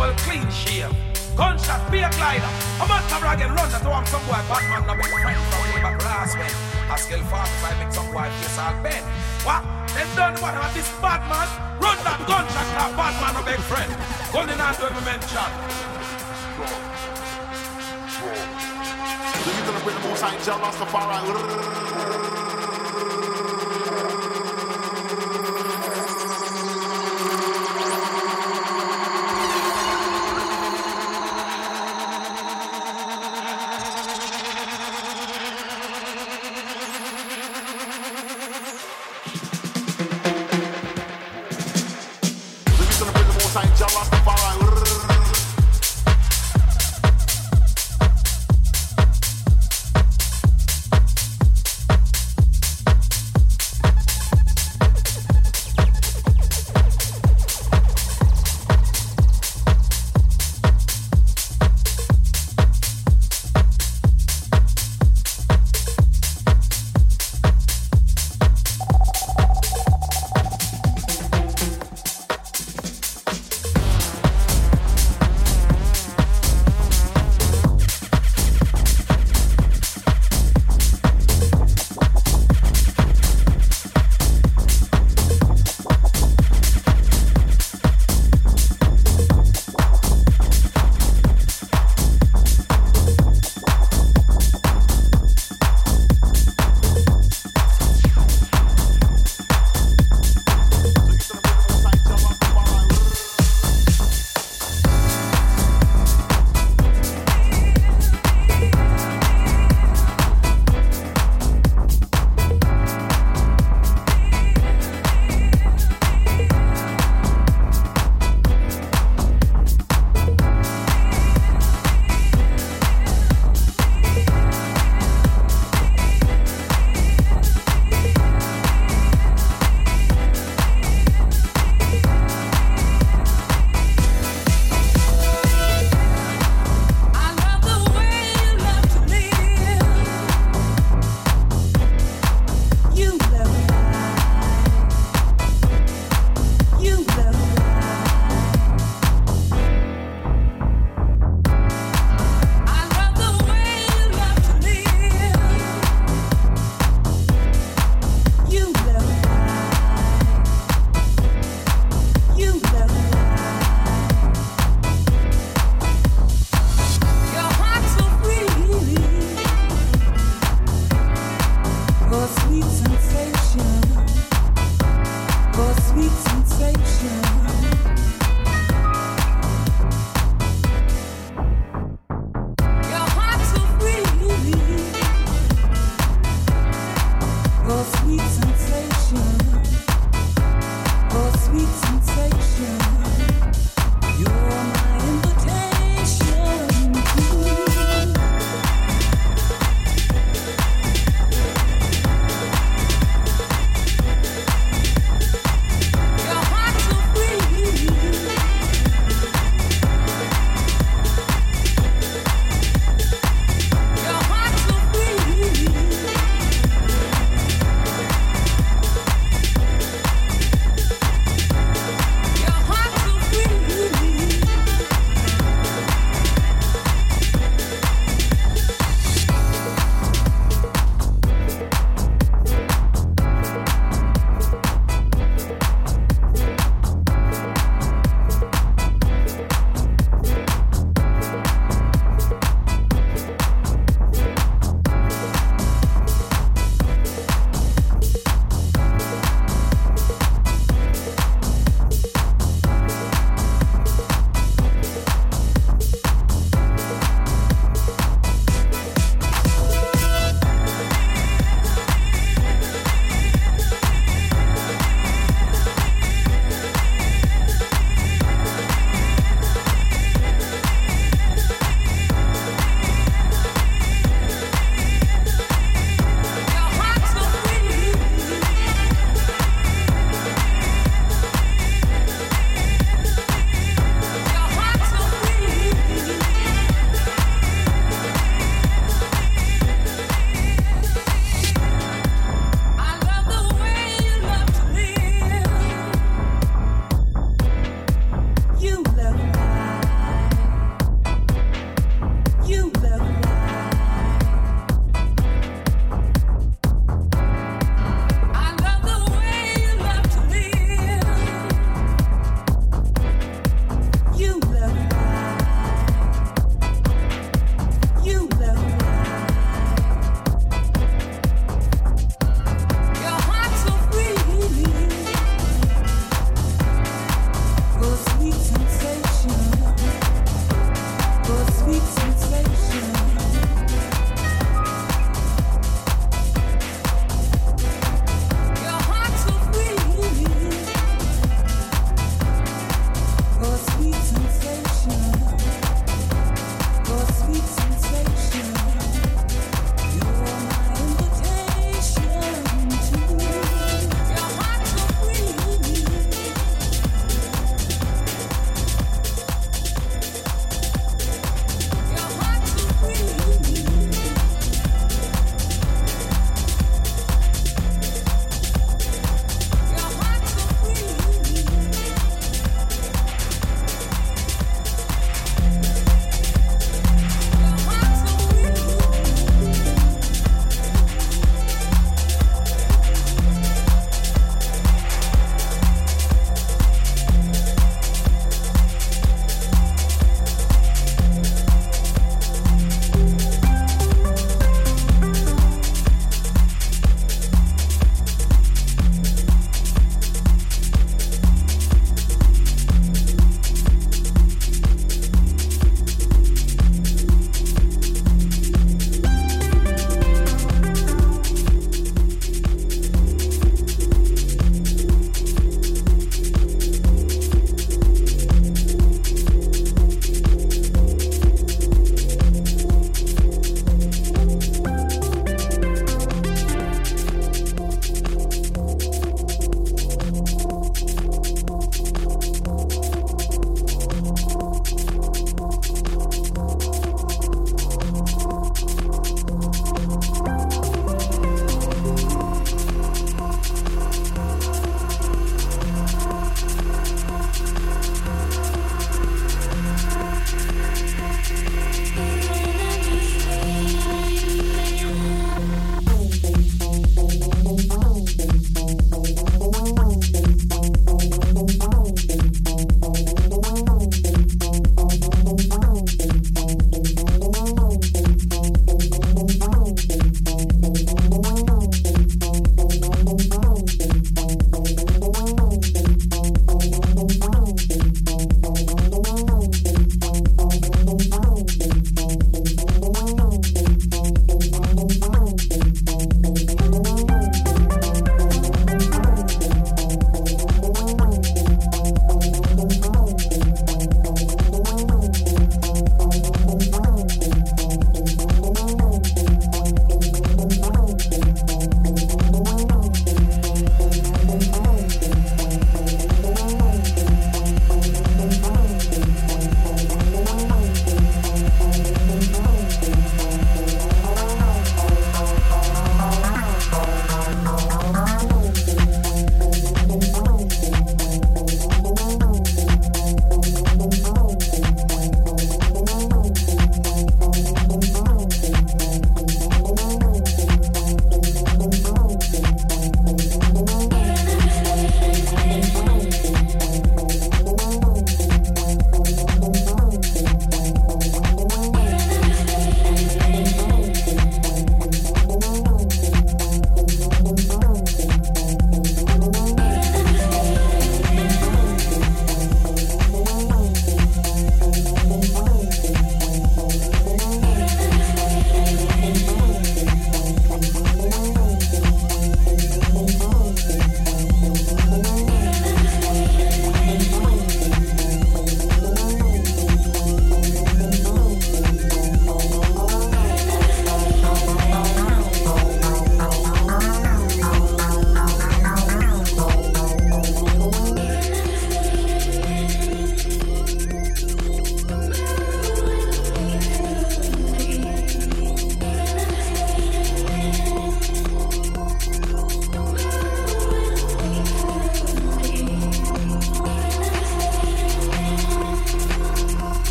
well clean shave. Gunshot, be a glider. I'ma brag him, run that one, some boy, Batman, no big friend from way back last when. I skill 45, make some boy face all bend. What? Then done what about this Batman? Run that gunshot, that Batman, no big friend. Gun in hand to him, mention. Look at the most I tell us the far right.